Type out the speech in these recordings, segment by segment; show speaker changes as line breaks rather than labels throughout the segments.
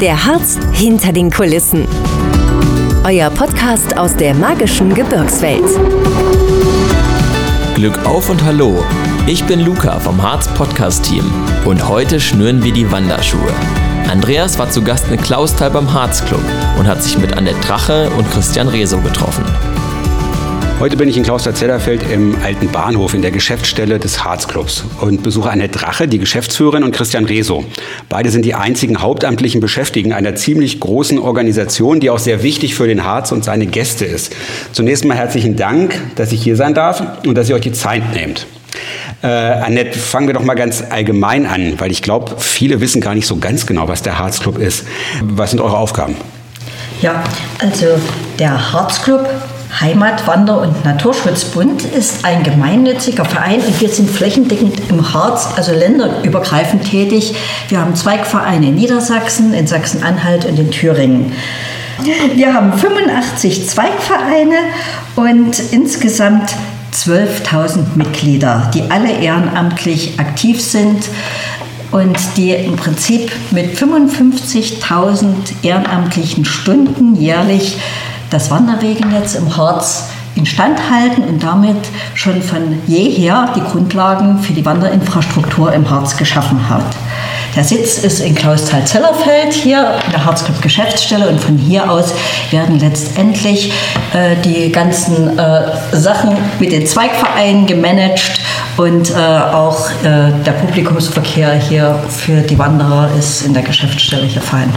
Der Harz hinter den Kulissen. Euer Podcast aus der magischen Gebirgswelt.
Glück auf und hallo. Ich bin Luca vom Harz Podcast Team und heute schnüren wir die Wanderschuhe. Andreas war zu Gast in Klausthal beim Harz Club und hat sich mit Annette Drache und Christian Reso getroffen.
Heute bin ich in Klauster-Zellerfeld im alten Bahnhof in der Geschäftsstelle des Harzclubs und besuche Annette Drache, die Geschäftsführerin, und Christian Reso. Beide sind die einzigen hauptamtlichen Beschäftigten einer ziemlich großen Organisation, die auch sehr wichtig für den Harz und seine Gäste ist. Zunächst mal herzlichen Dank, dass ich hier sein darf und dass ihr euch die Zeit nehmt. Äh, Annette, fangen wir doch mal ganz allgemein an, weil ich glaube, viele wissen gar nicht so ganz genau, was der Harzclub ist. Was sind eure Aufgaben?
Ja, also der Harzclub Heimat, Wander- und Naturschutzbund ist ein gemeinnütziger Verein und wir sind flächendeckend im Harz, also länderübergreifend tätig. Wir haben Zweigvereine in Niedersachsen, in Sachsen-Anhalt und in Thüringen. Wir haben 85 Zweigvereine und insgesamt 12.000 Mitglieder, die alle ehrenamtlich aktiv sind und die im Prinzip mit 55.000 ehrenamtlichen Stunden jährlich das Wanderwegenetz im Harz instand halten und damit schon von jeher die Grundlagen für die Wanderinfrastruktur im Harz geschaffen hat. Der Sitz ist in Klausthal-Zellerfeld, hier in der Harzclub Geschäftsstelle und von hier aus werden letztendlich äh, die ganzen äh, Sachen mit den Zweigvereinen gemanagt und äh, auch äh, der Publikumsverkehr hier für die Wanderer ist in der Geschäftsstelle hier fein.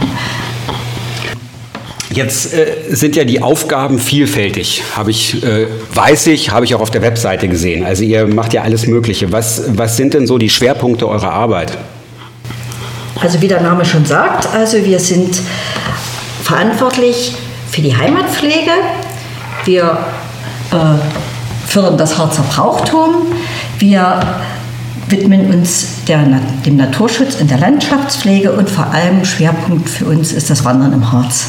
Jetzt äh, sind ja die Aufgaben vielfältig, habe ich, äh, weiß ich, habe ich auch auf der Webseite gesehen. Also ihr macht ja alles Mögliche. Was, was sind denn so die Schwerpunkte eurer Arbeit?
Also wie der Name schon sagt, also wir sind verantwortlich für die Heimatpflege. Wir äh, fördern das Harzer Brauchtum. Wir widmen uns der, dem Naturschutz in der Landschaftspflege und vor allem Schwerpunkt für uns ist das Wandern im Harz.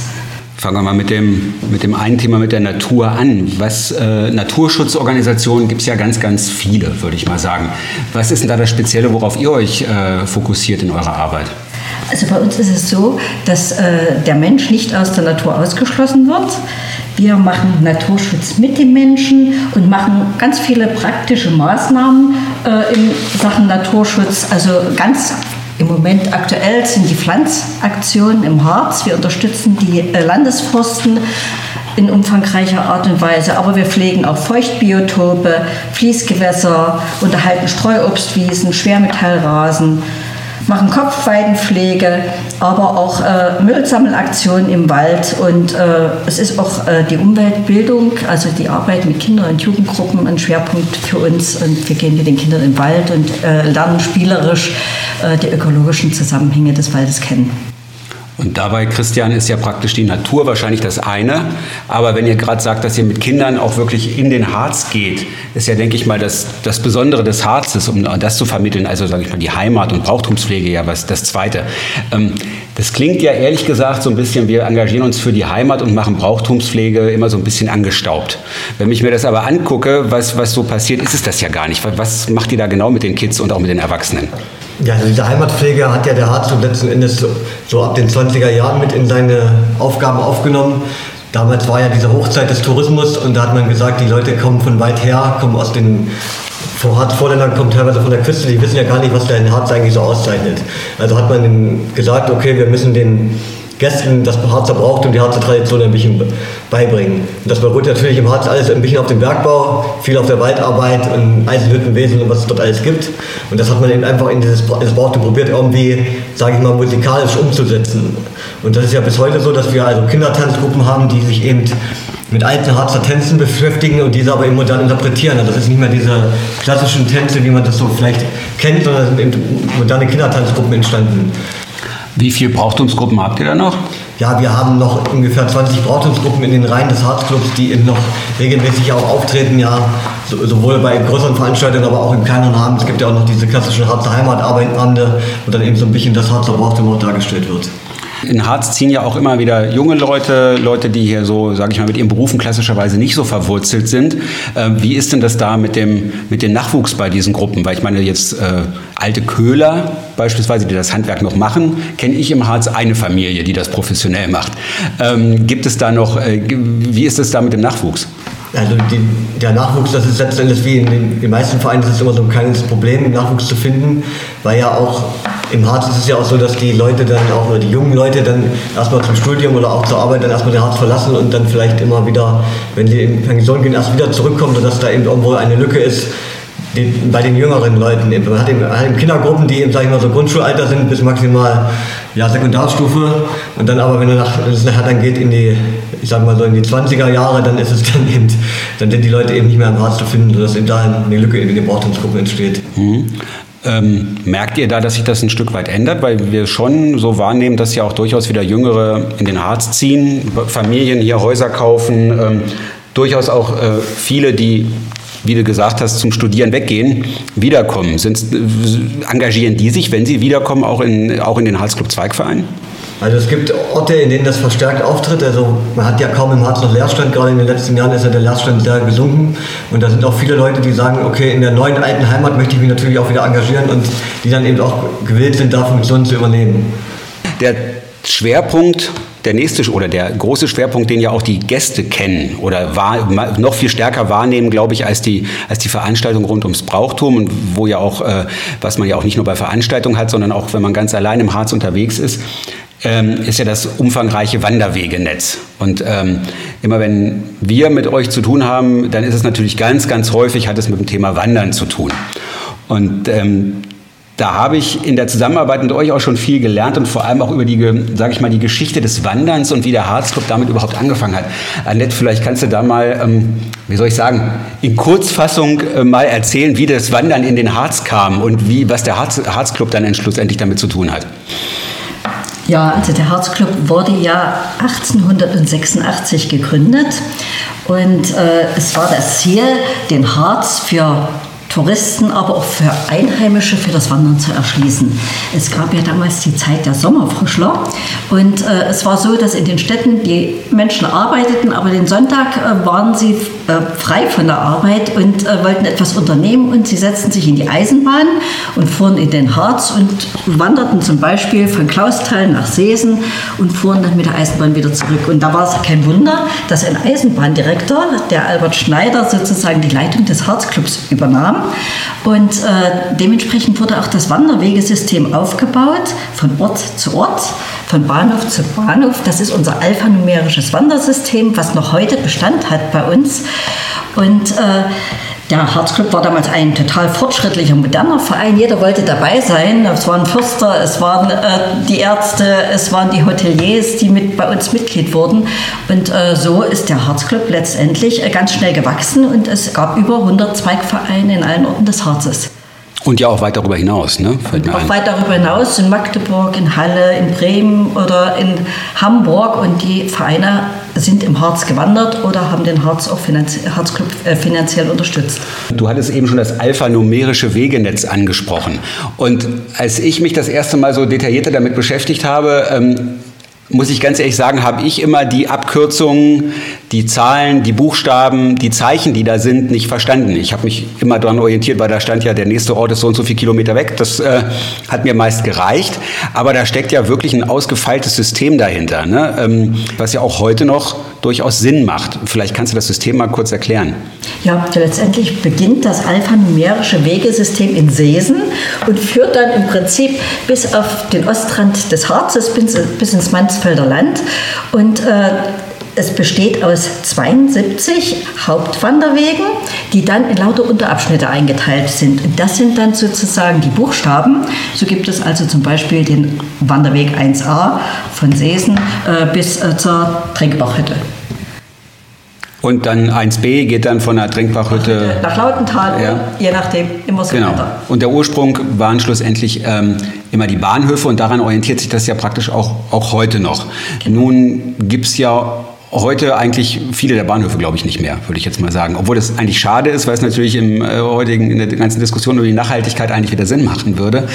Fangen wir mal mit dem, mit dem einen Thema mit der Natur an. Was, äh, Naturschutzorganisationen gibt es ja ganz, ganz viele, würde ich mal sagen. Was ist denn da das Spezielle, worauf ihr euch äh, fokussiert in eurer Arbeit?
Also bei uns ist es so, dass äh, der Mensch nicht aus der Natur ausgeschlossen wird. Wir machen Naturschutz mit den Menschen und machen ganz viele praktische Maßnahmen äh, in Sachen Naturschutz. Also ganz im Moment aktuell sind die Pflanzaktionen im Harz. Wir unterstützen die äh, Landesforsten in umfangreicher Art und Weise, aber wir pflegen auch Feuchtbiotope, Fließgewässer, unterhalten Streuobstwiesen, Schwermetallrasen machen Kopfweidenpflege, aber auch äh, Müllsammelaktionen im Wald. Und äh, es ist auch äh, die Umweltbildung, also die Arbeit mit Kinder- und Jugendgruppen ein Schwerpunkt für uns. Und wir gehen mit den Kindern im Wald und äh, lernen spielerisch äh, die ökologischen Zusammenhänge des Waldes kennen.
Und dabei, Christian, ist ja praktisch die Natur wahrscheinlich das eine. Aber wenn ihr gerade sagt, dass ihr mit Kindern auch wirklich in den Harz geht, ist ja, denke ich mal, das, das Besondere des Harzes, um das zu vermitteln. Also, sage ich mal, die Heimat- und Brauchtumspflege, ja, was das Zweite. Ähm, das klingt ja ehrlich gesagt so ein bisschen, wir engagieren uns für die Heimat und machen Brauchtumspflege immer so ein bisschen angestaubt. Wenn ich mir das aber angucke, was, was so passiert, ist es das ja gar nicht. Was macht ihr da genau mit den Kids und auch mit den Erwachsenen?
Ja, also diese Heimatpflege hat ja der Harzclub letzten Endes so, so, ab den 20er Jahren mit in seine Aufgaben aufgenommen. Damals war ja diese Hochzeit des Tourismus und da hat man gesagt, die Leute kommen von weit her, kommen aus den Harz-Vorländern, kommen teilweise von der Küste, die wissen ja gar nicht, was der Harz eigentlich so auszeichnet. Also hat man gesagt, okay, wir müssen den Gästen das Harzer braucht und die Harzer Tradition ein bisschen beibringen. Und das beruht natürlich im Harz alles ein bisschen auf dem Bergbau, viel auf der Waldarbeit und Eisenhüttenwesen und was es dort alles gibt. Und das hat man eben einfach in dieses, Brauchtum probiert, irgendwie, sage ich mal, musikalisch umzusetzen. Und das ist ja bis heute so, dass wir also Kindertanzgruppen haben, die sich eben mit alten Harzer Tänzen beschäftigen und diese aber eben modern interpretieren. Also das ist nicht mehr diese klassischen Tänze, wie man das so vielleicht kennt, sondern sind eben moderne Kindertanzgruppen entstanden.
Wie viele Brauchtumsgruppen habt ihr da noch?
Ja, wir haben noch ungefähr 20 Brauchtumsgruppen in den Reihen des Harzclubs, die eben noch regelmäßig auch auftreten, ja, sowohl bei größeren Veranstaltungen, aber auch im kleineren Rahmen. Es gibt ja auch noch diese klassischen Harzer Heimatabende, wo dann eben so ein bisschen das Harzer Brauchtum auch dargestellt wird.
In Harz ziehen ja auch immer wieder junge Leute, Leute, die hier so, sage ich mal, mit ihren Berufen klassischerweise nicht so verwurzelt sind. Äh, wie ist denn das da mit dem, mit dem Nachwuchs bei diesen Gruppen? Weil ich meine, jetzt äh, alte Köhler beispielsweise, die das Handwerk noch machen, kenne ich im Harz eine Familie, die das professionell macht. Ähm, gibt es da noch, äh, wie ist es da mit dem Nachwuchs?
Also die, der Nachwuchs, das ist letztendlich wie in den, den meisten Vereinen, ist immer so ein kleines Problem, Nachwuchs zu finden, weil ja auch im Harz ist es ja auch so, dass die Leute dann auch, oder die jungen Leute dann erstmal zum Studium oder auch zur Arbeit dann erstmal den Harz verlassen und dann vielleicht immer wieder, wenn sie in Pension gehen, erst wieder zurückkommen, sodass da eben irgendwo eine Lücke ist, die, bei den jüngeren Leuten. Man hat eben, Kindergruppen, die eben, sag ich mal, so Grundschulalter sind bis maximal ja, Sekundarstufe. Und dann aber, wenn er nach, es nachher dann geht in die, ich sag mal so in die 20er Jahre, dann ist es dann eben, dann sind die Leute eben nicht mehr im Harz zu finden, sodass eben da eine Lücke in den Gebrauchtungsgruppen entsteht.
Mhm. Ähm, merkt ihr da, dass sich das ein Stück weit ändert? Weil wir schon so wahrnehmen, dass ja auch durchaus wieder Jüngere in den Harz ziehen, Familien hier Häuser kaufen, ähm, durchaus auch äh, viele, die wie du gesagt hast, zum Studieren weggehen, wiederkommen. Sind, engagieren die sich, wenn sie wiederkommen, auch in, auch in den Halsclub Zweigverein?
Also es gibt Orte, in denen das verstärkt auftritt. Also man hat ja kaum im Harz noch Leerstand. Gerade in den letzten Jahren ist ja der Leerstand sehr gesunken. Und da sind auch viele Leute, die sagen, okay, in der neuen alten Heimat möchte ich mich natürlich auch wieder engagieren und die dann eben auch gewillt sind, da Funktionen zu übernehmen.
Der Schwerpunkt der nächste oder der große Schwerpunkt, den ja auch die Gäste kennen oder wahr, noch viel stärker wahrnehmen, glaube ich, als die, als die Veranstaltung rund ums Brauchtum und wo ja auch, äh, was man ja auch nicht nur bei Veranstaltungen hat, sondern auch, wenn man ganz allein im Harz unterwegs ist, ähm, ist ja das umfangreiche Wanderwegenetz. Und ähm, immer wenn wir mit euch zu tun haben, dann ist es natürlich ganz, ganz häufig, hat es mit dem Thema Wandern zu tun. Und ähm, da habe ich in der Zusammenarbeit mit euch auch schon viel gelernt und vor allem auch über die, sage ich mal, die Geschichte des Wanderns und wie der Harzclub damit überhaupt angefangen hat. Annette, vielleicht kannst du da mal, ähm, wie soll ich sagen, in Kurzfassung äh, mal erzählen, wie das Wandern in den Harz kam und wie, was der Harz, Harzclub dann schlussendlich damit zu tun hat.
Ja, also der Harzclub wurde ja 1886 gegründet und äh, es war das Ziel, den Harz für Touristen, aber auch für Einheimische für das Wandern zu erschließen. Es gab ja damals die Zeit der Sommerfrischler und äh, es war so, dass in den Städten die Menschen arbeiteten, aber den Sonntag äh, waren sie äh, frei von der Arbeit und äh, wollten etwas unternehmen und sie setzten sich in die Eisenbahn und fuhren in den Harz und wanderten zum Beispiel von Klausthal nach Seesen und fuhren dann mit der Eisenbahn wieder zurück. Und da war es kein Wunder, dass ein Eisenbahndirektor, der Albert Schneider, sozusagen die Leitung des Harzclubs übernahm und äh, dementsprechend wurde auch das Wanderwegesystem aufgebaut, von Ort zu Ort, von Bahnhof zu Bahnhof. Das ist unser alphanumerisches Wandersystem, was noch heute Bestand hat bei uns. Und äh, der Harzclub war damals ein total fortschrittlicher, moderner Verein. Jeder wollte dabei sein. Es waren Fürster, es waren äh, die Ärzte, es waren die Hoteliers, die mit bei uns Mitglied wurden. Und äh, so ist der Harzclub letztendlich äh, ganz schnell gewachsen und es gab über 100 Zweigvereine in allen Orten des Harzes.
Und ja auch weit darüber hinaus, ne?
Auch weit darüber hinaus in Magdeburg, in Halle, in Bremen oder in Hamburg. Und die Vereine sind im Harz gewandert oder haben den Harz auch finanzie Harzclub äh, finanziell unterstützt.
Du hattest eben schon das alphanumerische Wegenetz angesprochen. Und als ich mich das erste Mal so detaillierter damit beschäftigt habe, ähm, muss ich ganz ehrlich sagen, habe ich immer die Abkürzungen, die Zahlen, die Buchstaben, die Zeichen, die da sind, nicht verstanden. Ich habe mich immer daran orientiert, weil da stand ja, der nächste Ort ist so und so viele Kilometer weg. Das äh, hat mir meist gereicht. Aber da steckt ja wirklich ein ausgefeiltes System dahinter, ne? ähm, was ja auch heute noch durchaus Sinn macht. Vielleicht kannst du das System mal kurz erklären.
Ja, letztendlich beginnt das alphanumerische Wegesystem in Seesen und führt dann im Prinzip bis auf den Ostrand des Harzes, bis, bis ins Mansfelder Land. Und äh, es besteht aus 72 Hauptwanderwegen, die dann in lauter Unterabschnitte eingeteilt sind. Und das sind dann sozusagen die Buchstaben. So gibt es also zum Beispiel den Wanderweg 1a von Seesen äh, bis äh, zur Trinkbachhütte.
Und dann 1b geht dann von der Trinkbachhütte
nach Lautenthal, ja. je nachdem, immer so
genau. weiter. Und der Ursprung waren schlussendlich ähm, immer die Bahnhöfe und daran orientiert sich das ja praktisch auch, auch heute noch. Genau. Nun gibt es ja heute eigentlich viele der Bahnhöfe, glaube ich, nicht mehr, würde ich jetzt mal sagen. Obwohl das eigentlich schade ist, weil es natürlich im äh, heutigen, in der ganzen Diskussion über die Nachhaltigkeit eigentlich wieder Sinn machen würde.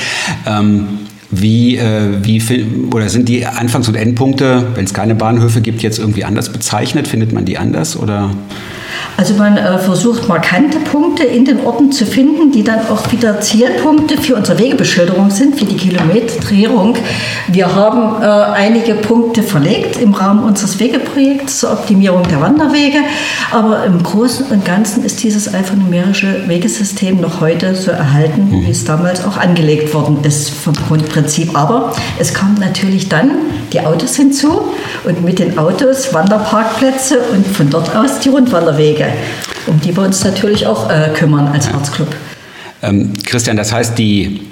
Ähm, Wie, äh, wie oder sind die Anfangs- und Endpunkte, wenn es keine Bahnhöfe gibt, jetzt irgendwie anders bezeichnet? Findet man die anders oder?
Also man äh, versucht markante Punkte in den Orten zu finden, die dann auch wieder Zielpunkte für unsere Wegebeschilderung sind, für die Kilometrierung. Wir haben äh, einige Punkte verlegt im Rahmen unseres Wegeprojekts zur Optimierung der Wanderwege, aber im Großen und Ganzen ist dieses alphanumerische Wegesystem noch heute so erhalten, mhm. wie es damals auch angelegt worden ist vom Grundprinzip. Aber es kommt natürlich dann die Autos hinzu und mit den Autos Wanderparkplätze und von dort aus die Rundwanderwege, um die wir uns natürlich auch äh, kümmern als Arztclub.
Ähm, Christian, das heißt, die,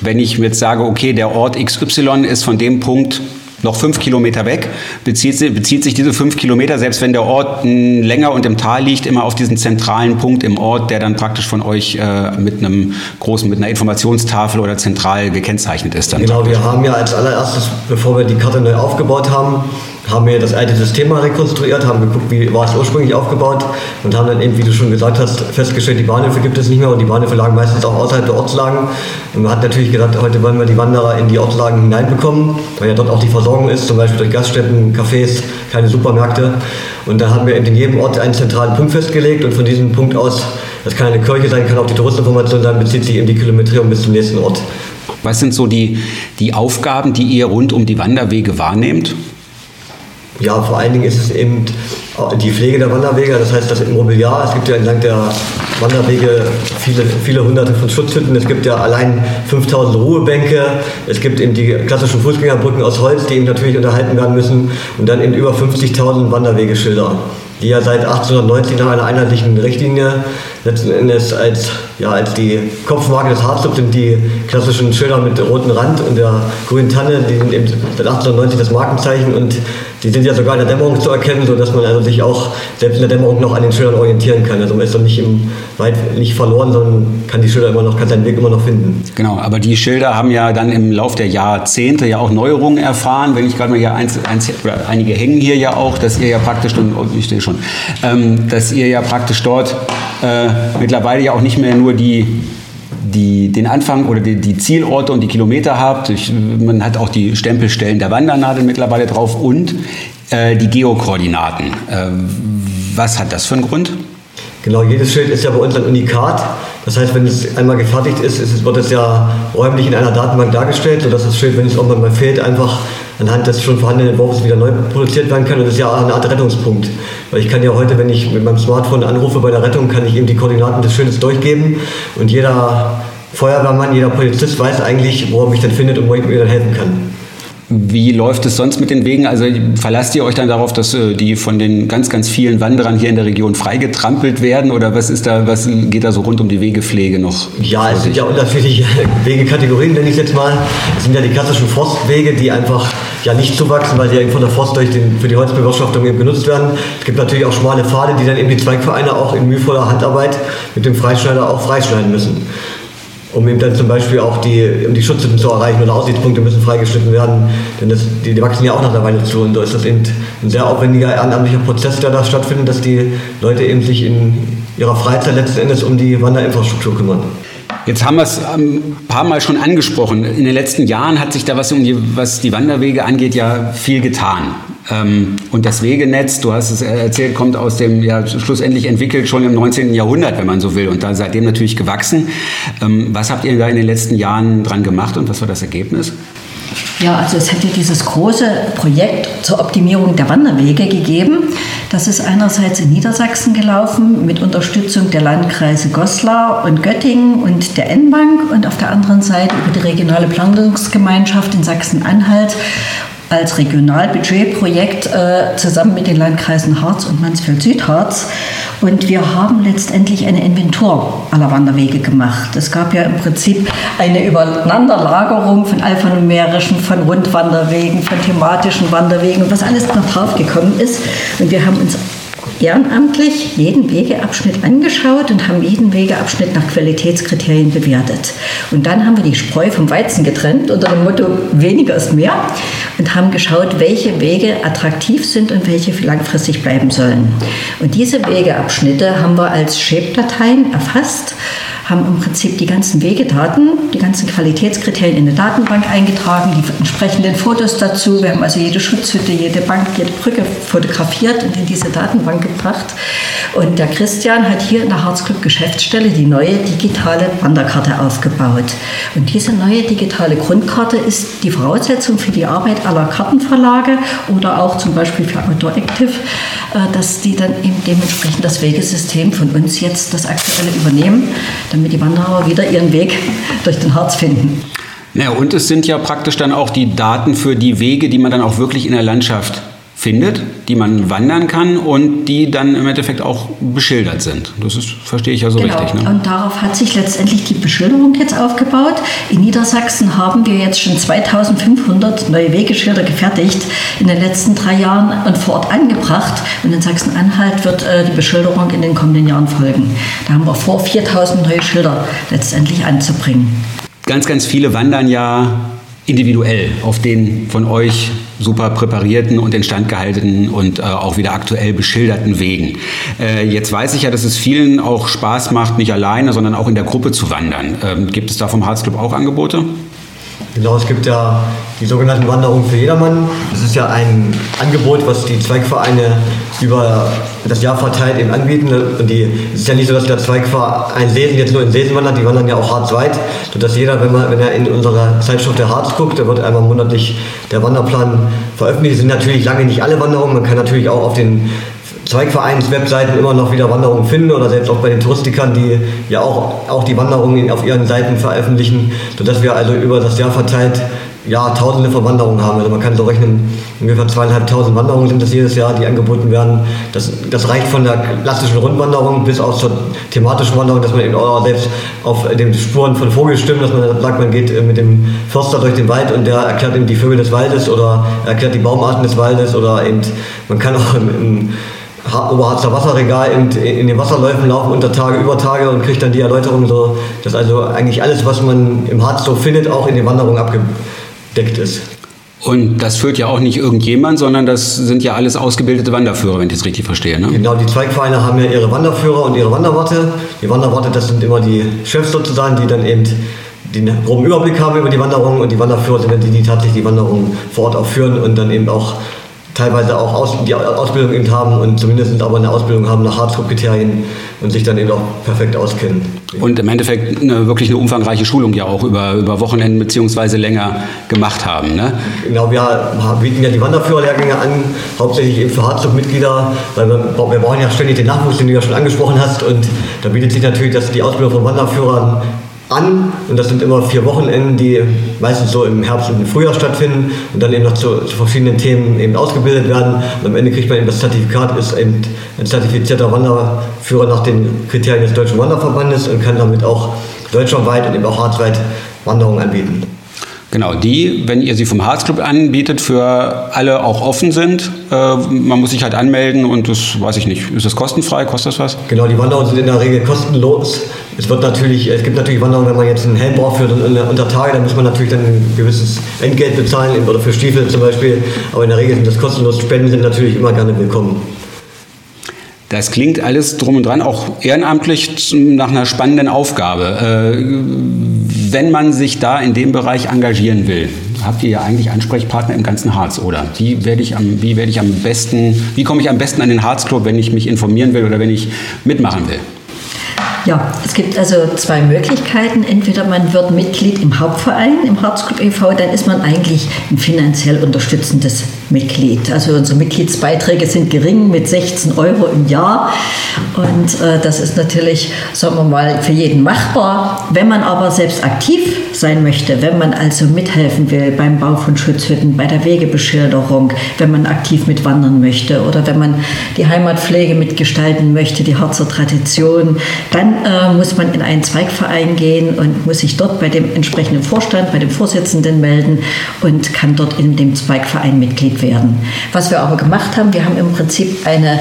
wenn ich jetzt sage, okay, der Ort XY ist von dem Punkt noch fünf Kilometer weg, bezieht, bezieht, sich diese fünf Kilometer, selbst wenn der Ort länger und im Tal liegt, immer auf diesen zentralen Punkt im Ort, der dann praktisch von euch äh, mit einem großen, mit einer Informationstafel oder zentral gekennzeichnet ist.
genau,
praktisch.
wir haben ja als allererstes, bevor wir die Karte neu aufgebaut haben, haben wir das alte System mal rekonstruiert, haben geguckt, wie war es ursprünglich aufgebaut und haben dann eben, wie du schon gesagt hast, festgestellt, die Bahnhöfe gibt es nicht mehr und die Bahnhöfe lagen meistens auch außerhalb der Ortslagen. Und man hat natürlich gedacht, heute wollen wir die Wanderer in die Ortslagen hineinbekommen, weil ja dort auch die Versorgung ist, zum Beispiel durch Gaststätten, Cafés, keine Supermärkte. Und da haben wir in jedem Ort einen zentralen Punkt festgelegt und von diesem Punkt aus, das kann eine Kirche sein, kann auch die Touristinformation sein, bezieht sich eben die Kilometrierung bis zum nächsten Ort.
Was sind so die, die Aufgaben, die ihr rund um die Wanderwege wahrnehmt?
Ja, vor allen Dingen ist es eben die Pflege der Wanderwege, das heißt das Immobiliar. Es gibt ja entlang der Wanderwege viele, viele hunderte von Schutzhütten. Es gibt ja allein 5000 Ruhebänke. Es gibt eben die klassischen Fußgängerbrücken aus Holz, die eben natürlich unterhalten werden müssen. Und dann eben über 50.000 Wanderwegeschilder, die ja seit 1890 nach einer einheitlichen Richtlinie letzten Endes als, ja, als die Kopfmarke des Harzclubs sind die klassischen Schilder mit rotem Rand und der grünen Tanne, die sind eben seit 1890 das Markenzeichen und die sind ja sogar in der Dämmerung zu erkennen, sodass man also sich auch selbst in der Dämmerung noch an den Schildern orientieren kann. Also man ist dann nicht im, weit nicht verloren, sondern kann die Schilder immer noch, kann seinen Weg immer noch finden.
Genau, aber die Schilder haben ja dann im Laufe der Jahrzehnte ja auch Neuerungen erfahren. Wenn ich gerade mal hier eins, eins einige hängen hier ja auch, dass ihr ja praktisch, oh, ich stehe schon, ähm, dass ihr ja praktisch dort äh, mittlerweile ja auch nicht mehr nur die die, den Anfang oder die, die, Zielorte und die Kilometer habt. Ich, man hat auch die Stempelstellen der Wandernadel mittlerweile drauf und äh, die Geokoordinaten. Äh, was hat das für einen Grund?
Genau, jedes Schild ist ja bei uns ein Unikat. Das heißt, wenn es einmal gefertigt ist, ist wird es ja räumlich in einer Datenbank dargestellt, sodass das Schild, wenn es irgendwann mal fehlt, einfach anhand des schon vorhandenen Entwurfs wieder neu produziert werden kann. Und das ist ja eine Art Rettungspunkt. Weil ich kann ja heute, wenn ich mit meinem Smartphone anrufe bei der Rettung, kann ich eben die Koordinaten des Schildes durchgeben und jeder Feuerwehrmann, jeder Polizist weiß eigentlich, wo er mich dann findet und wo ich mir dann helfen kann.
Wie läuft es sonst mit den Wegen? Also verlasst ihr euch dann darauf, dass äh, die von den ganz, ganz vielen Wanderern hier in der Region freigetrampelt werden? Oder was ist da, was geht da so rund um die Wegepflege noch?
Ja, es sind ja unterschiedliche Wegekategorien, nenne ich jetzt mal. Es sind ja die klassischen Forstwege, die einfach ja nicht zuwachsen, weil sie eben von der Forst durch den, für die Holzbewirtschaftung eben genutzt werden. Es gibt natürlich auch schmale Pfade, die dann eben die Zweigvereine auch in mühevoller Handarbeit mit dem Freischneider auch freischneiden müssen um eben dann zum Beispiel auch die, um die Schutzhütten zu erreichen oder Aussichtspunkte müssen freigeschnitten werden, denn das, die, die, wachsen ja auch nach der Weile zu und da ist das eben ein sehr aufwendiger ehrenamtlicher Prozess, der da stattfindet, dass die Leute eben sich in ihrer Freizeit letzten Endes um die Wanderinfrastruktur kümmern.
Jetzt haben wir es ein paar Mal schon angesprochen. In den letzten Jahren hat sich da, was, die, was die Wanderwege angeht, ja viel getan. Ähm, und das Wegenetz, du hast es erzählt, kommt aus dem, ja, schlussendlich entwickelt schon im 19. Jahrhundert, wenn man so will, und da seitdem natürlich gewachsen. Ähm, was habt ihr da in den letzten Jahren dran gemacht und was war das Ergebnis?
Ja, also es hätte dieses große Projekt zur Optimierung der Wanderwege gegeben. Das ist einerseits in Niedersachsen gelaufen mit Unterstützung der Landkreise Goslar und Göttingen und der N-Bank und auf der anderen Seite über die regionale Planungsgemeinschaft in Sachsen-Anhalt als Regionalbudgetprojekt äh, zusammen mit den Landkreisen Harz und Mansfeld-Südharz. Und wir haben letztendlich eine Inventur aller Wanderwege gemacht. Es gab ja im Prinzip eine Übereinanderlagerung von alphanumerischen, von Rundwanderwegen, von thematischen Wanderwegen und was alles noch draufgekommen ist. Und wir haben uns ehrenamtlich jeden Wegeabschnitt angeschaut und haben jeden Wegeabschnitt nach Qualitätskriterien bewertet. Und dann haben wir die Spreu vom Weizen getrennt unter dem Motto weniger ist mehr und haben geschaut, welche Wege attraktiv sind und welche langfristig bleiben sollen. Und diese Wegeabschnitte haben wir als Shape-Dateien erfasst haben im Prinzip die ganzen Wegedaten, die ganzen Qualitätskriterien in eine Datenbank eingetragen, die entsprechenden Fotos dazu. Wir haben also jede Schutzhütte, jede Bank, jede Brücke fotografiert und in diese Datenbank gebracht. Und der Christian hat hier in der Harzclub Geschäftsstelle die neue digitale Wanderkarte aufgebaut. Und diese neue digitale Grundkarte ist die Voraussetzung für die Arbeit aller Kartenverlage oder auch zum Beispiel für Outdoor Active, äh, dass die dann eben dementsprechend das Wegesystem von uns jetzt das aktuelle übernehmen, damit die Wanderer wieder ihren Weg durch den Harz finden.
Ja, und es sind ja praktisch dann auch die Daten für die Wege, die man dann auch wirklich in der Landschaft findet, die man wandern kann und die dann im Endeffekt auch beschildert sind. Das ist, verstehe ich ja so
genau.
richtig. Ne?
Und darauf hat sich letztendlich die Beschilderung jetzt aufgebaut. In Niedersachsen haben wir jetzt schon 2500 neue Wegeschilder gefertigt in den letzten drei Jahren und vor Ort angebracht. Und in Sachsen-Anhalt wird äh, die Beschilderung in den kommenden Jahren folgen. Da haben wir vor, 4000 neue Schilder letztendlich anzubringen.
Ganz, ganz viele wandern ja individuell auf den von euch super präparierten und instand gehaltenen und äh, auch wieder aktuell beschilderten Wegen. Äh, jetzt weiß ich ja, dass es vielen auch Spaß macht, nicht alleine, sondern auch in der Gruppe zu wandern. Ähm, gibt es da vom Harzclub auch Angebote?
Genau, es gibt ja die sogenannten Wanderungen für jedermann. Das ist ja ein Angebot, was die Zweigvereine über das Jahr verteilt eben anbieten. Und die, es ist ja nicht so, dass der Zweigverein Sesen jetzt nur in Sesen wandert, die wandern ja auch harzweit, sodass jeder, wenn, man, wenn er in unserer Zeitschrift der Harz guckt, da wird einmal monatlich der Wanderplan veröffentlicht. Es sind natürlich lange nicht alle Wanderungen. Man kann natürlich auch auf den Zweigvereinswebseiten immer noch wieder Wanderungen finden oder selbst auch bei den Touristikern, die ja auch, auch die Wanderungen auf ihren Seiten veröffentlichen, sodass wir also über das Jahr verteilt ja, tausende von Wanderungen haben. Also man kann so rechnen, ungefähr zweieinhalbtausend Wanderungen sind es jedes Jahr, die angeboten werden. Das, das reicht von der klassischen Rundwanderung bis auch zur thematischen Wanderung, dass man eben auch selbst auf den Spuren von Vogelstimmen, dass man sagt, man geht mit dem Förster durch den Wald und der erklärt eben die Vögel des Waldes oder erklärt die Baumarten des Waldes oder eben, man kann auch im, im Oberharzer Wasserregal in, in, den Wasserläufen laufen unter Tage, über Tage und kriegt dann die Erläuterung so, dass also eigentlich alles, was man im Harz so findet, auch in den Wanderungen abgedeckt ist.
Und das führt ja auch nicht irgendjemand, sondern das sind ja alles ausgebildete Wanderführer, wenn ich das richtig verstehe. Ne?
Genau, die Zweigvereine haben ja ihre Wanderführer und ihre Wanderwarte. Die Wanderwarte, das sind immer die Chefs sozusagen, die dann eben den groben Überblick haben über die Wanderungen und die Wanderführer sind dann die, die tatsächlich die Wanderungen vor Ort auch führen und dann eben auch teilweise auch aus, die Ausbildung eben haben und zumindest aber eine Ausbildung haben nach Hardcore-Kriterien und sich dann eben auch perfekt auskennen.
Und im Endeffekt eine, wirklich eine umfangreiche Schulung ja auch über, über Wochenenden bzw. länger gemacht haben. Ne?
Genau, wir bieten ja die Wanderführerlehrgänge an, hauptsächlich eben für Hardcore-Mitglieder, weil wir, wir brauchen ja ständig den Nachwuchs, den du ja schon angesprochen hast und da bietet sich natürlich dass die Ausbildung von Wanderführern an und das sind immer vier Wochenenden, die meistens so im Herbst und im Frühjahr stattfinden und dann eben noch zu, zu, verschiedenen Themen eben ausgebildet werden und am Ende kriegt man eben das Zertifikat, ist eben ein zertifizierter Wanderführer nach den Kriterien des Deutschen Wanderverbandes und kann damit auch deutschlandweit und eben auch harzweit Wanderungen anbieten.
Genau, die, wenn ihr sie vom Harzclub anbietet, für alle auch offen sind. Äh, man muss sich halt anmelden und das weiß ich nicht. Ist das kostenfrei? Kostet das was?
Genau, die Wanderungen sind in der Regel kostenlos. Es wird natürlich, es gibt natürlich Wanderungen, wenn man jetzt einen Helm braucht für unter Tage, dann muss man natürlich dann ein gewisses Entgelt bezahlen oder für Stiefel zum Beispiel. Aber in der Regel sind das kostenlos. Spenden sind natürlich immer gerne willkommen.
Das klingt alles drum und dran auch ehrenamtlich nach einer spannenden Aufgabe. Äh, wenn man sich da in dem Bereich engagieren will, habt ihr ja eigentlich Ansprechpartner im ganzen Harz, oder? Wie werde ich am, wie werde ich am besten, wie komme ich am besten an den Harzclub, wenn ich mich informieren will oder wenn ich mitmachen will?
Ja, es gibt also zwei Möglichkeiten. Entweder man wird Mitglied im Hauptverein, im Harzclub e.V., dann ist man eigentlich ein finanziell unterstützendes Mitglied. Also unsere Mitgliedsbeiträge sind gering mit 16 Euro im Jahr. Und äh, das ist natürlich, sagen wir mal, für jeden machbar. Wenn man aber selbst aktiv sein möchte, wenn man also mithelfen will beim Bau von Schutzhütten, bei der Wegebeschilderung, wenn man aktiv mitwandern möchte oder wenn man die Heimatpflege mitgestalten möchte, die Harzer Tradition, dann äh, muss man in einen Zweigverein gehen und muss sich dort bei dem entsprechenden Vorstand, bei dem Vorsitzenden melden und kann dort in dem Zweigverein Mitglied werden. Was wir aber gemacht haben, wir haben im Prinzip eine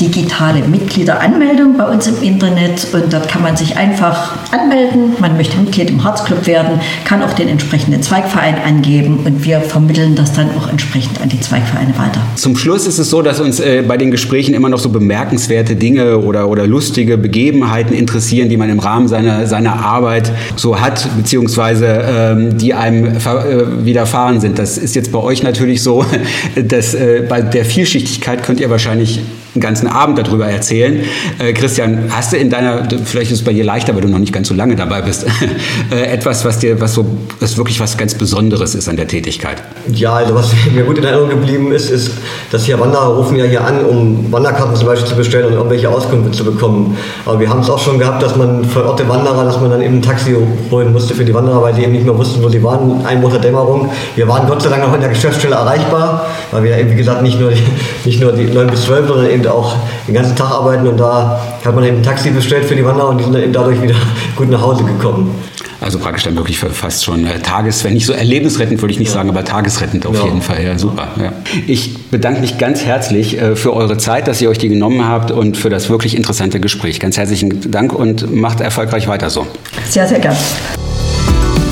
digitale Mitgliederanmeldung bei uns im Internet und dort kann man sich einfach anmelden. Man möchte Mitglied im Harzclub werden, kann auch den entsprechenden Zweigverein angeben und wir vermitteln das dann auch entsprechend an die Zweigvereine weiter.
Zum Schluss ist es so, dass uns äh, bei den Gesprächen immer noch so bemerkenswerte Dinge oder, oder lustige Begebenheiten interessieren, die man im Rahmen seiner, seiner Arbeit so hat, beziehungsweise ähm, die einem äh, widerfahren sind. Das ist jetzt bei euch natürlich so, dass äh, bei der Vielschichtigkeit könnt ihr wahrscheinlich einen ganzen Abend darüber erzählen. Äh, Christian, hast du in deiner, vielleicht ist es bei dir leichter, weil du noch nicht ganz so lange dabei bist, äh, etwas, was dir, was so, was wirklich was ganz Besonderes ist an der Tätigkeit?
Ja, also was mir gut in Erinnerung geblieben ist, ist, dass hier Wanderer rufen ja hier an, um Wanderkarten zum Beispiel zu bestellen und irgendwelche Auskünfte zu bekommen. Aber wir haben es auch schon gehabt, dass man vor Ort der Wanderer, dass man dann eben ein Taxi holen musste für die Wanderer, weil die eben nicht mehr wussten, wo sie waren, Einbruch der Dämmerung. Wir waren Gott sei Dank auch in der Geschäftsstelle erreichbar, weil wir eben, wie gesagt, nicht nur die, nicht nur die 9 bis 12, sondern eben auch den ganzen Tag arbeiten und da hat man eben ein Taxi bestellt für die Wanderer und die sind dann eben dadurch wieder gut nach Hause gekommen.
Also praktisch dann wirklich fast schon äh, Tages, wenn nicht so erlebnisrettend, würde ich nicht ja. sagen, aber tagesrettend auf ja. jeden Fall. Ja, super. Ja. Ich bedanke mich ganz herzlich äh, für eure Zeit, dass ihr euch die genommen habt und für das wirklich interessante Gespräch. Ganz herzlichen Dank und macht erfolgreich weiter so.
Sehr, sehr gerne.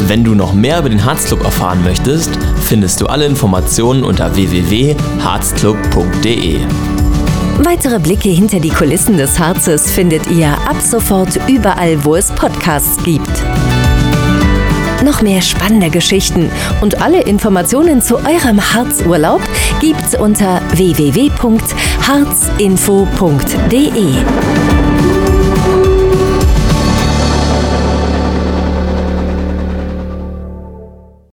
Wenn du noch mehr über den Harzclub erfahren möchtest, findest du alle Informationen unter www.harzclub.de.
Weitere Blicke hinter die Kulissen des Harzes findet ihr ab sofort überall, wo es Podcasts gibt. Noch mehr spannende Geschichten und alle Informationen zu eurem Harzurlaub gibt's unter www.harzinfo.de.